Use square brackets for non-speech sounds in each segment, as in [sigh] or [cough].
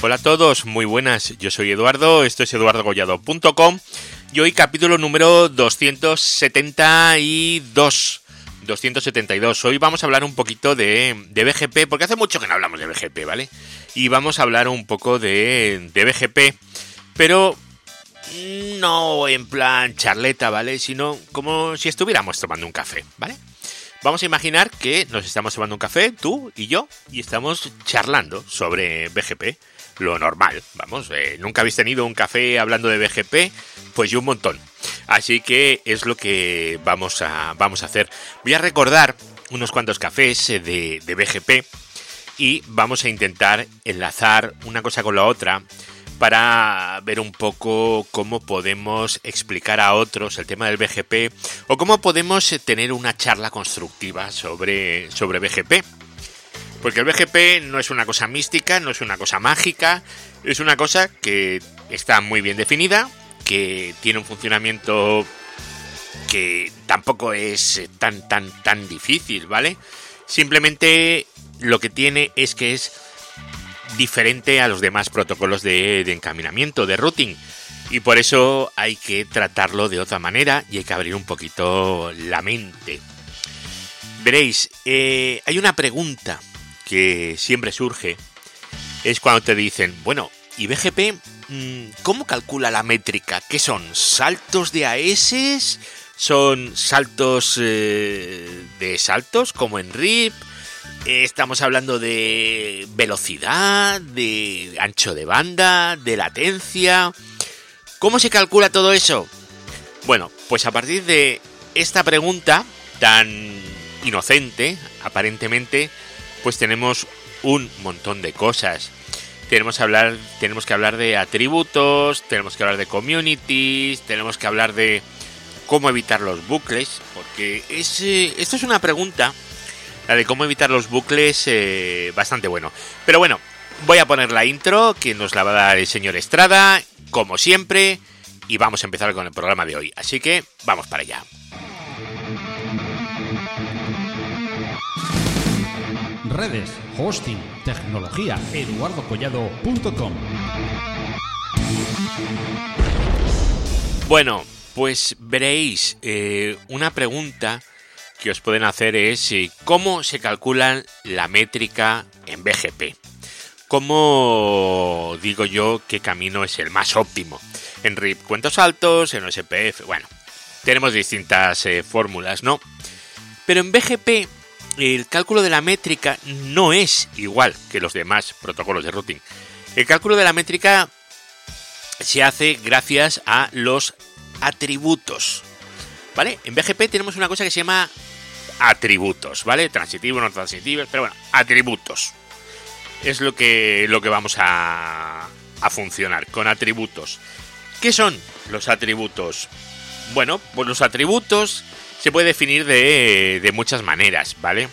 Hola a todos, muy buenas. Yo soy Eduardo, esto es eduardogollado.com y hoy capítulo número 272. 272. Hoy vamos a hablar un poquito de, de, BGP, porque hace mucho que no hablamos de BGP, ¿vale? Y vamos a hablar un poco de, de BGP, pero no en plan charleta, ¿vale? Sino como si estuviéramos tomando un café, ¿vale? Vamos a imaginar que nos estamos tomando un café, tú y yo, y estamos charlando sobre BGP lo normal. Vamos, eh, nunca habéis tenido un café hablando de BGP, pues yo un montón. Así que es lo que vamos a, vamos a hacer. Voy a recordar unos cuantos cafés eh, de, de BGP y vamos a intentar enlazar una cosa con la otra para ver un poco cómo podemos explicar a otros el tema del BGP o cómo podemos eh, tener una charla constructiva sobre, sobre BGP. Porque el BGP no es una cosa mística, no es una cosa mágica, es una cosa que está muy bien definida, que tiene un funcionamiento que tampoco es tan tan tan difícil, ¿vale? Simplemente lo que tiene es que es diferente a los demás protocolos de, de, encaminamiento, de routing. Y por eso hay que tratarlo de otra manera y hay que abrir un poquito la mente. Veréis, eh, hay una pregunta que siempre surge es cuando te dicen, bueno, ¿y BGP mm, cómo calcula la métrica? ¿Qué son? ¿Saltos de AS? ¿Son saltos eh, de saltos como en RIP? Estamos hablando de velocidad, de ancho de banda, de latencia. ¿Cómo se calcula todo eso? Bueno, pues a partir de esta pregunta tan inocente, aparentemente, pues tenemos un montón de cosas. Tenemos, hablar, tenemos que hablar de atributos, tenemos que hablar de communities, tenemos que hablar de cómo evitar los bucles, porque es, esto es una pregunta, la de cómo evitar los bucles, eh, bastante bueno. Pero bueno, voy a poner la intro, que nos la va a dar el señor Estrada, como siempre, y vamos a empezar con el programa de hoy. Así que vamos para allá. Redes, hosting, tecnología, eduardocollado.com. Bueno, pues veréis, eh, una pregunta que os pueden hacer es eh, cómo se calcula la métrica en BGP. ¿Cómo digo yo qué camino es el más óptimo? En RIP cuentos altos, en OSPF, bueno, tenemos distintas eh, fórmulas, ¿no? Pero en BGP el cálculo de la métrica no es igual que los demás protocolos de routing. El cálculo de la métrica se hace gracias a los atributos. ¿Vale? En BGP tenemos una cosa que se llama atributos, ¿vale? Transitivo, no transitivo, pero bueno, atributos. Es lo que, lo que vamos a, a funcionar con atributos. ¿Qué son los atributos? Bueno, pues los atributos se puede definir de, de muchas maneras, ¿vale?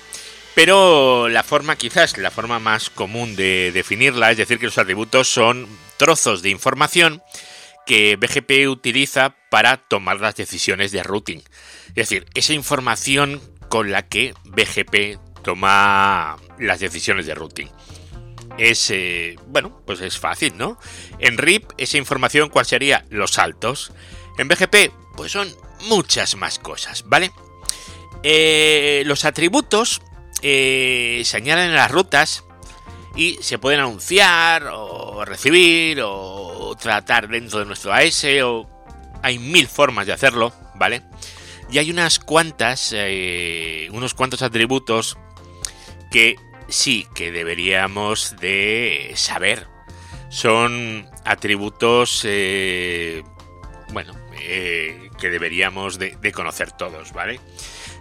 Pero la forma, quizás la forma más común de definirla, es decir, que los atributos son trozos de información que BGP utiliza para tomar las decisiones de routing. Es decir, esa información con la que BGP toma las decisiones de routing. Es, eh, bueno, pues es fácil, ¿no? En RIP, esa información, ¿cuál sería? Los saltos. En BGP, pues son muchas más cosas, ¿vale? Eh, los atributos eh, se añaden en las rutas y se pueden anunciar o recibir o tratar dentro de nuestro AS o hay mil formas de hacerlo, ¿vale? Y hay unas cuantas, eh, unos cuantos atributos que sí que deberíamos de saber. Son atributos, eh, bueno, eh, deberíamos de, de, conocer todos, ¿vale?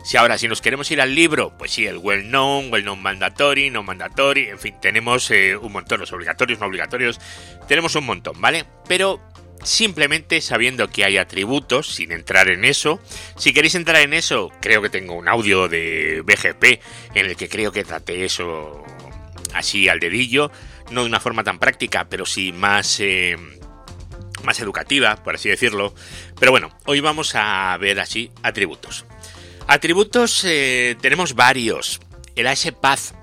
Si ahora, si nos queremos ir al libro, pues sí, el well known, well known mandatory, no mandatory, en fin, tenemos eh, un montón, los obligatorios, no obligatorios, tenemos un montón, ¿vale? Pero simplemente sabiendo que hay atributos, sin entrar en eso. Si queréis entrar en eso, creo que tengo un audio de BGP en el que creo que traté eso así al dedillo, no de una forma tan práctica, pero sí más, eh, más educativa, por así decirlo. Pero bueno, hoy vamos a ver así atributos. Atributos eh, tenemos varios. El ASPath.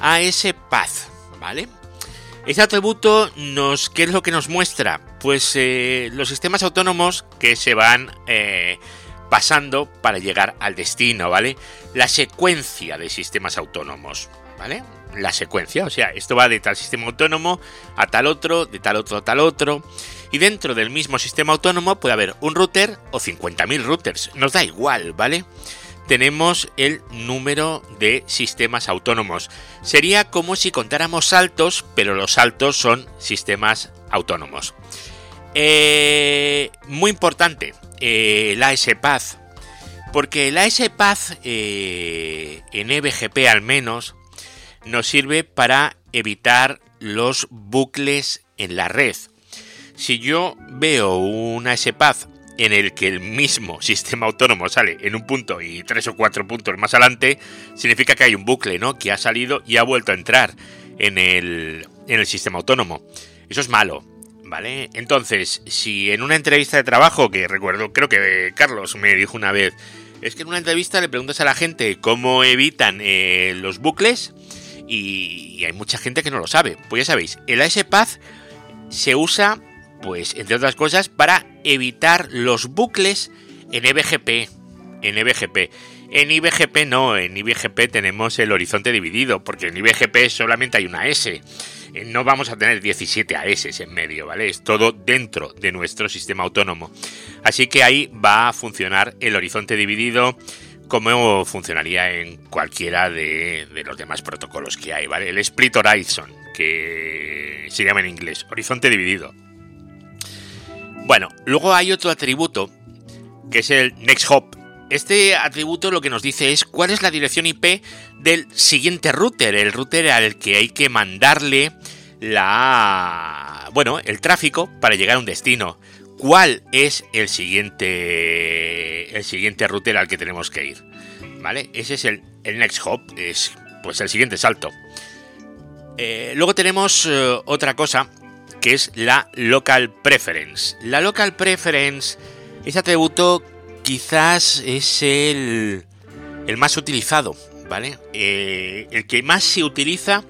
ASPath, ¿vale? Este atributo nos, ¿qué es lo que nos muestra? Pues eh, los sistemas autónomos que se van eh, pasando para llegar al destino, ¿vale? La secuencia de sistemas autónomos, ¿vale? La secuencia, o sea, esto va de tal sistema autónomo a tal otro, de tal otro a tal otro. Y dentro del mismo sistema autónomo puede haber un router o 50.000 routers, nos da igual, ¿vale? Tenemos el número de sistemas autónomos. Sería como si contáramos saltos, pero los saltos son sistemas autónomos. Eh, muy importante, eh, el ASPath. Porque el ASPath, eh, en EBGP al menos, nos sirve para evitar los bucles en la red. Si yo veo un ASPath en el que el mismo sistema autónomo sale en un punto y tres o cuatro puntos más adelante, significa que hay un bucle, ¿no? Que ha salido y ha vuelto a entrar en el, en el sistema autónomo. Eso es malo. ¿Vale? Entonces, si en una entrevista de trabajo, que recuerdo, creo que Carlos me dijo una vez, es que en una entrevista le preguntas a la gente cómo evitan eh, los bucles y, hay mucha gente que no lo sabe. Pues ya sabéis, el ASPath se usa, pues, entre otras cosas, para evitar los bucles en EBGP. En EBGP. En IBGP no, en IBGP tenemos el horizonte dividido, porque en IBGP solamente hay una S. Eh, no vamos a tener 17 AS en medio, ¿vale? Es todo dentro de nuestro sistema autónomo. Así que ahí va a funcionar el horizonte dividido como funcionaría en cualquiera de, los demás protocolos que hay, ¿vale? El Split Horizon, que se llama en inglés, horizonte dividido. Bueno, luego hay otro atributo, que es el Next Hop. Este atributo lo que nos dice es cuál es la dirección IP del siguiente router, el router al que hay que mandarle la bueno, el tráfico para llegar a un destino. ¿Cuál es el siguiente el siguiente router al que tenemos que ir? ¿Vale? Ese es el, next hop, es pues el siguiente salto. Eh, luego tenemos eh, otra cosa que es la local preference. La local preference, ese atributo quizás es el, más utilizado ¿vale? Eh, el que más se utiliza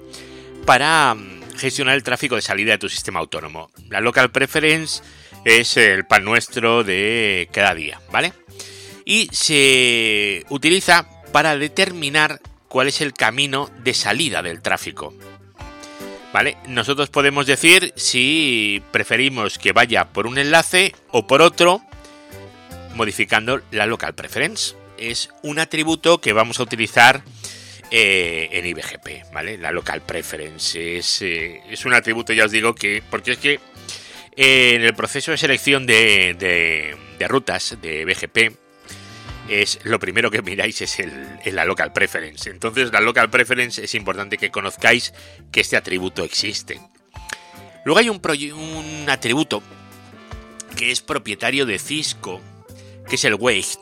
para mm, gestionar el tráfico de salida de tu sistema autónomo. La local preference es el pan nuestro de cada día, ¿vale? Y se utiliza para determinar cuál es el camino de salida del tráfico. ¿Vale? Nosotros podemos decir si preferimos que vaya por un enlace o por otro, modificando la local preference es un atributo que vamos a utilizar eh, en IBGP, ¿vale? La local preference es, eh, es, un atributo, ya os digo, que porque es que eh, en el proceso de selección de, de, rutas de IBGP es lo primero que miráis es el, la local preference. Entonces la local preference es importante que conozcáis que este atributo existe. Luego hay un, atributo que es propietario de Cisco, que es el WAIT.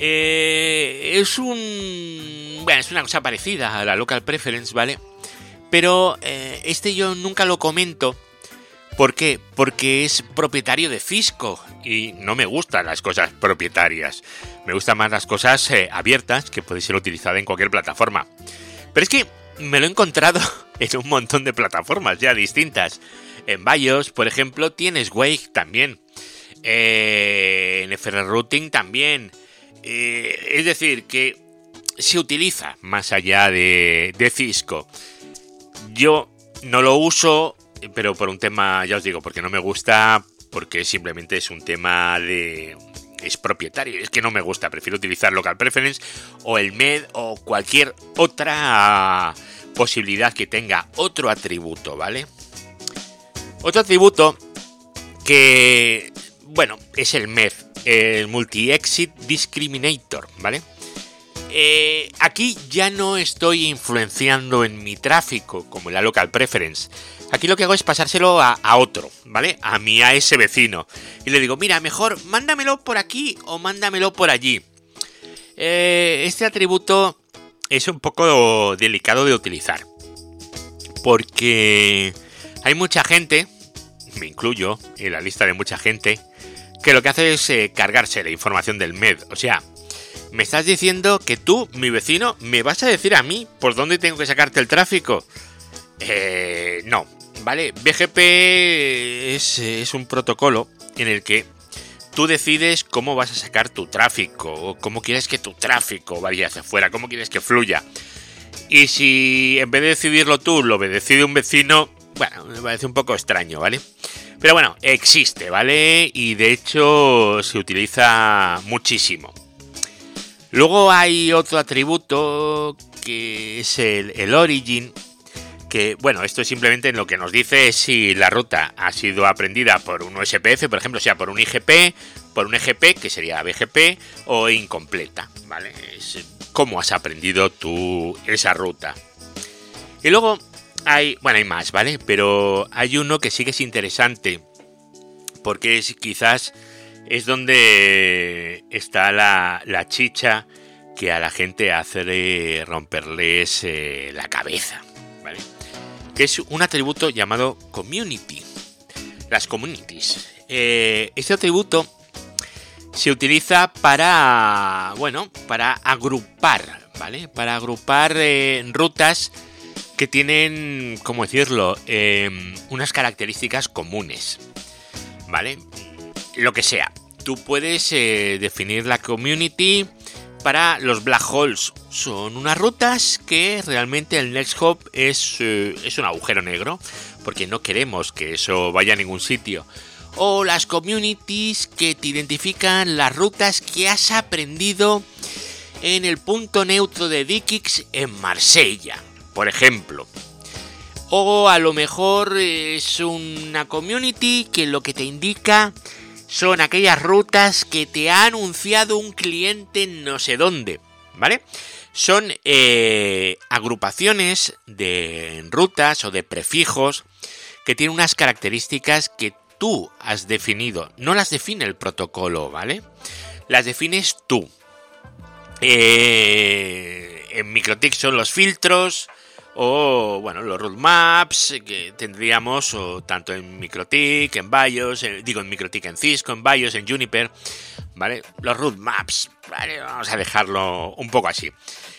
Eh, es un. Bueno, es una cosa parecida a la local preference, ¿vale? Pero eh, este yo nunca lo comento. ¿Por qué? Porque es propietario de Cisco y no me gustan las cosas propietarias. Me gustan más las cosas eh, abiertas que pueden ser utilizadas en cualquier plataforma. Pero es que me lo he encontrado [laughs] en un montón de plataformas ya distintas. En BIOS, por ejemplo, tienes Wake también. en FR Routing también. Eh, es decir, que se utiliza más allá de, Cisco. Yo no lo uso, pero por un tema, ya os digo, porque no me gusta, porque simplemente es un tema de... Es propietario, es que no me gusta, prefiero utilizar Local Preference o el MED o cualquier otra posibilidad que tenga otro atributo, ¿vale? Otro atributo que, bueno, es el MED, el Multi-Exit Discriminator, ¿vale? Eh, aquí ya no estoy influenciando en mi tráfico como la local preference. Aquí lo que hago es pasárselo a, otro, ¿vale? A mi AS vecino. Y le digo, mira, mejor mándamelo por aquí o mándamelo por allí. Eh, este atributo es un poco delicado de utilizar. Porque hay mucha gente, me incluyo en la lista de mucha gente, que lo que hace es eh, cargarse la información del MED. O sea, me estás diciendo que tú, mi vecino, me vas a decir a mí por dónde tengo que sacarte el tráfico. Eh, no, ¿vale? BGP es, es un protocolo en el que tú decides cómo vas a sacar tu tráfico, o cómo quieres que tu tráfico vaya hacia afuera, cómo quieres que fluya. Y si en vez de decidirlo tú, lo decide un vecino, bueno, me parece un poco extraño, ¿vale? Pero bueno, existe, ¿vale? Y de hecho se utiliza muchísimo. Luego hay otro atributo que es el, el origin, que, bueno, esto es simplemente lo que nos dice si la ruta ha sido aprendida por un USPF, por ejemplo, sea por un IGP, por un EGP, que sería BGP, o incompleta, ¿vale? Es cómo has aprendido tú esa ruta. Y luego hay, bueno, hay más, ¿vale? Pero hay uno que sí que es interesante, porque es quizás es donde está la, chicha que a la gente hace romperles eh, la cabeza, ¿vale? que es un atributo llamado community. Las communities. Eh, este atributo se utiliza para, bueno, para agrupar, ¿vale? Para agrupar eh, rutas que tienen, ¿cómo decirlo?, em, unas características comunes, ¿vale? Lo que sea. Tú puedes eh, definir la community para los black holes. Son unas rutas que realmente el Next Hop es, eh, es un agujero negro, porque no queremos que eso vaya a ningún sitio. O las communities que te identifican las rutas que has aprendido en el punto neutro de Dikix en Marsella, por ejemplo. O a lo mejor es una community que lo que te indica son aquellas rutas que te ha anunciado un cliente no sé dónde, ¿vale? Son eh, agrupaciones de rutas o de prefijos que tienen unas características que tú has definido. No las define el protocolo, ¿vale? Las defines tú. Eh, en MikroTik son los filtros, o bueno, los roadmaps que tendríamos o tanto en MikroTik, en BIOS, digo en MikroTik en Cisco, en BIOS, en Juniper, ¿vale? Los roadmaps, ¿vale? Vamos a dejarlo un poco así.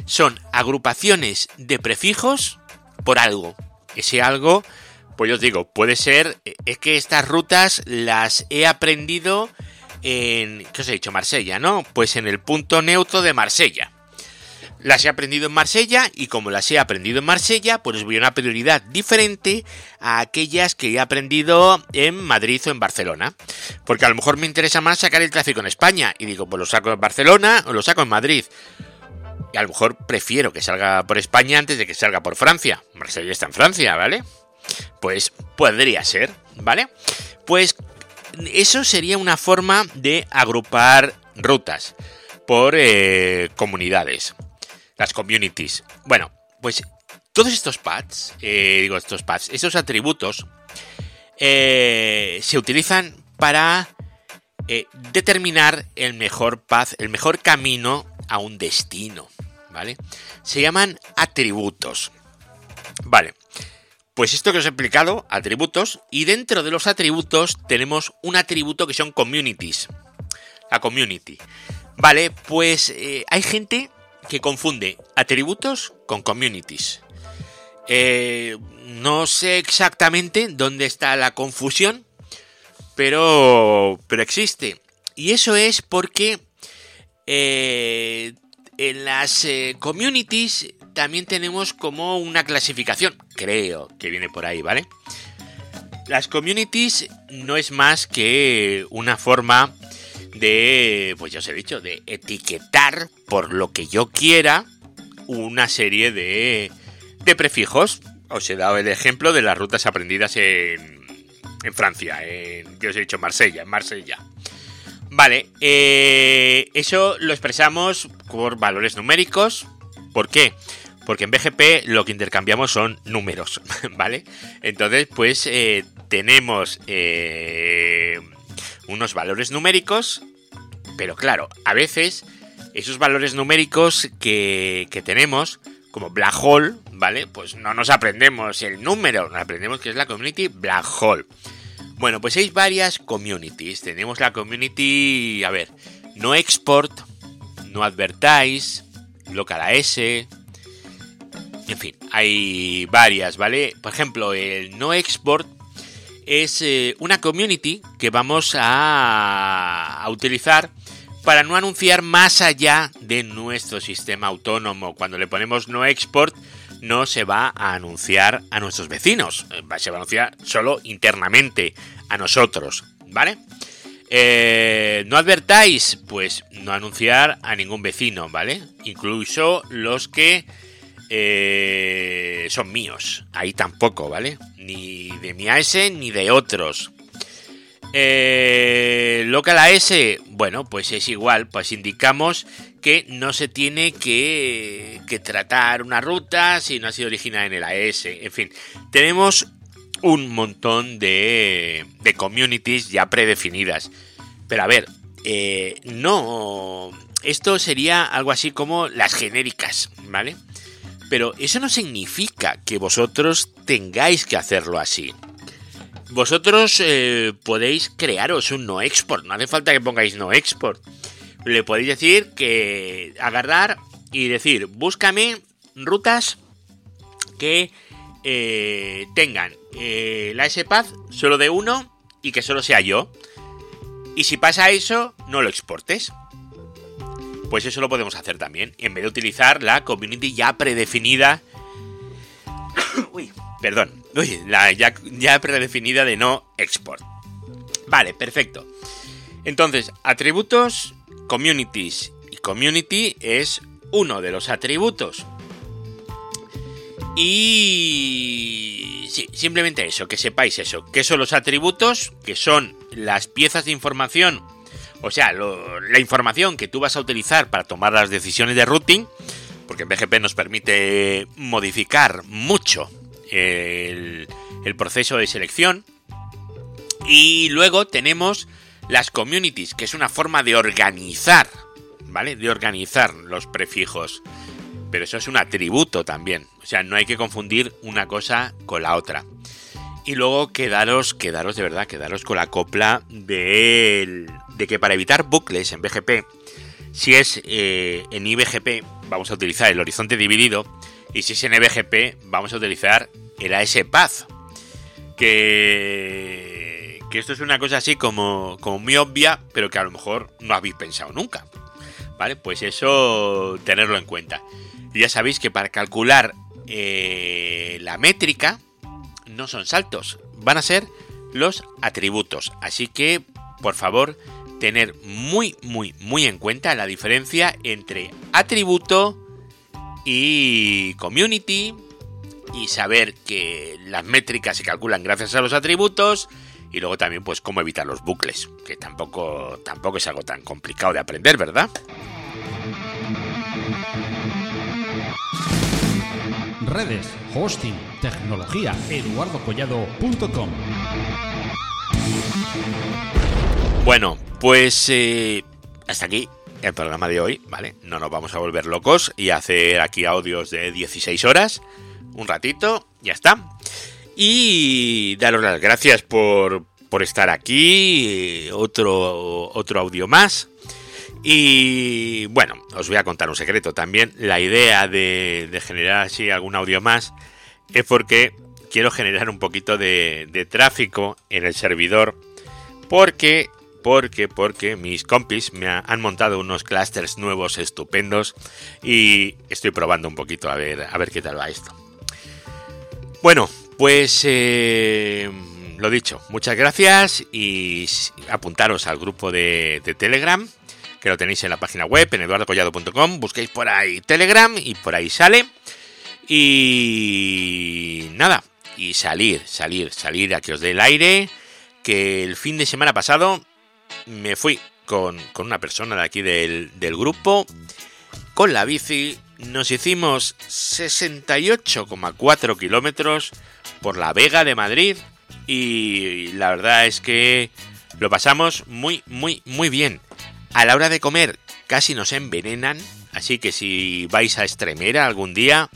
Son agrupaciones de prefijos por algo. Ese algo, pues yo os digo, puede ser, es que estas rutas las he aprendido en, ¿qué os he dicho? Marsella, ¿no? Pues en el punto neutro de Marsella. Las he aprendido en Marsella y como las he aprendido en Marsella, pues voy a una prioridad diferente a aquellas que he aprendido en Madrid o en Barcelona. Porque a lo mejor me interesa más sacar el tráfico en España y digo, pues lo saco en Barcelona o lo saco en Madrid. Y a lo mejor prefiero que salga por España antes de que salga por Francia. Marsella está en Francia, ¿vale? Pues podría ser, ¿vale? Pues eso sería una forma de agrupar rutas por eh, comunidades las communities. Bueno, pues todos estos pads, eh, digo estos pads, estos atributos eh, se utilizan para eh, determinar el mejor path, el mejor camino a un destino, ¿vale? Se llaman atributos. Vale, pues esto que os he explicado, atributos, y dentro de los atributos tenemos un atributo que son communities. La community. Vale, pues hay gente que confunde atributos con communities. Eh, no sé exactamente dónde está la confusión, pero, pero existe. Y eso es porque eh, en las eh, communities también tenemos como una clasificación, creo que viene por ahí, ¿vale? Las communities no es más que una forma de, pues ya os he dicho, de etiquetar por lo que yo quiera una serie de, de prefijos. Os he dado el ejemplo de las rutas aprendidas en, en Francia, en, yo os he dicho Marsella, en Marsella. Vale, eh, eso lo expresamos por valores numéricos. ¿Por qué? Porque en BGP lo que intercambiamos son números, [laughs] ¿vale? Entonces, pues eh, tenemos eh, unos valores numéricos, pero claro, a veces esos valores numéricos que, tenemos, como black hole, ¿vale? Pues no nos aprendemos el número, nos aprendemos que es la community black hole. Bueno, pues hay varias communities. Tenemos la community, a ver, no export, no advertise, local AS, en fin, hay varias, ¿vale? Por ejemplo, el no export es eh, una community que vamos a, utilizar para no anunciar más allá de nuestro sistema autónomo. Cuando le ponemos no export, no se va a anunciar a nuestros vecinos, eh, se va a anunciar solo internamente a nosotros, ¿vale? Eh, no advertáis, pues no anunciar a ningún vecino, ¿vale? Incluso los que eh, son míos, ahí tampoco, ¿vale? Ni de mi AS ni de otros. Eh, local AS, bueno, pues es igual, pues indicamos que no se tiene que, tratar una ruta si no ha sido originada en el AS. En fin, tenemos un montón de, de communities ya predefinidas. Pero a ver, eh, no... Esto sería algo así como las genéricas, ¿vale? Pero eso no significa que vosotros tengáis que hacerlo así. Vosotros eh, podéis crearos un no export, no hace falta que pongáis no export le podéis decir que agarrar y decir, búscame rutas que eh, tengan eh, la SPAD solo de uno y que solo sea yo. Y si pasa eso, no lo exportes. Pues eso lo podemos hacer también. En vez de utilizar la community ya predefinida. [coughs] Uy, perdón. Uy, la ya, ya predefinida de no export. Vale, perfecto. Entonces, atributos communities. Y community es uno de los atributos. Y sí, simplemente eso, que sepáis eso, que son los atributos, que son las piezas de información, o sea, la información que tú vas a utilizar para tomar las decisiones de routing, porque BGP nos permite modificar mucho el, el proceso de selección. Y luego tenemos las communities, que es una forma de organizar, ¿vale? De organizar los prefijos. Pero eso es un atributo también. O sea, no hay que confundir una cosa con la otra. Y luego quedaros, quedaros de verdad, quedaros con la copla de, de que para evitar bucles en BGP, si es eh, en IBGP, vamos a utilizar el horizonte dividido. Y si es en EBGP, vamos a utilizar el ASPath. Que que esto es una cosa así como, como muy obvia, pero que a lo mejor no habéis pensado nunca. ¿Vale? Pues eso tenerlo en cuenta. Y ya sabéis que para calcular eh, la métrica no son saltos, van a ser los atributos. Así que, por favor, tener muy, muy, muy en cuenta la diferencia entre atributo y community y saber que las métricas se calculan gracias a los atributos y luego también pues cómo evitar los bucles, que tampoco, tampoco es algo tan complicado de aprender, ¿verdad? Redes, hosting, tecnología, eduardocollado.com. Bueno, pues eh, hasta aquí el programa de hoy, ¿vale? No nos vamos a volver locos y hacer aquí audios de 16 horas, un ratito, ya está. Y daros las gracias por, por estar aquí, otro, otro audio más. Y bueno, os voy a contar un secreto también. La idea de, generar así algún audio más es porque quiero generar un poquito de, de tráfico en el servidor. Porque, porque, porque mis compis me han montado unos clusters nuevos estupendos y estoy probando un poquito a ver, a ver qué tal va esto. Bueno, pues eh, lo dicho, muchas gracias y apuntaros al grupo de, Telegram, que lo tenéis en la página web, en eduardocollado.com, busquéis por ahí Telegram y por ahí sale. Y nada, y salir, salir, salir a que os dé el aire, que el fin de semana pasado me fui con, una persona de aquí del, del grupo, con la bici, nos hicimos 68,4 kilómetros por la Vega de Madrid y la verdad es que lo pasamos muy, muy, muy bien. A la hora de comer casi nos envenenan, así que si vais a Extremera algún día,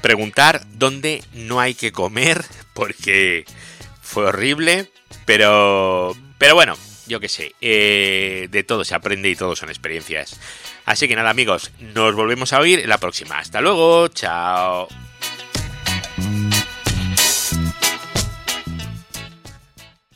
preguntar dónde no hay que comer [laughs] porque fue horrible, pero, pero bueno, yo qué sé, eh, de todo se aprende y todo son experiencias. Así que nada amigos, nos volvemos a oír en la próxima. Hasta luego, chao.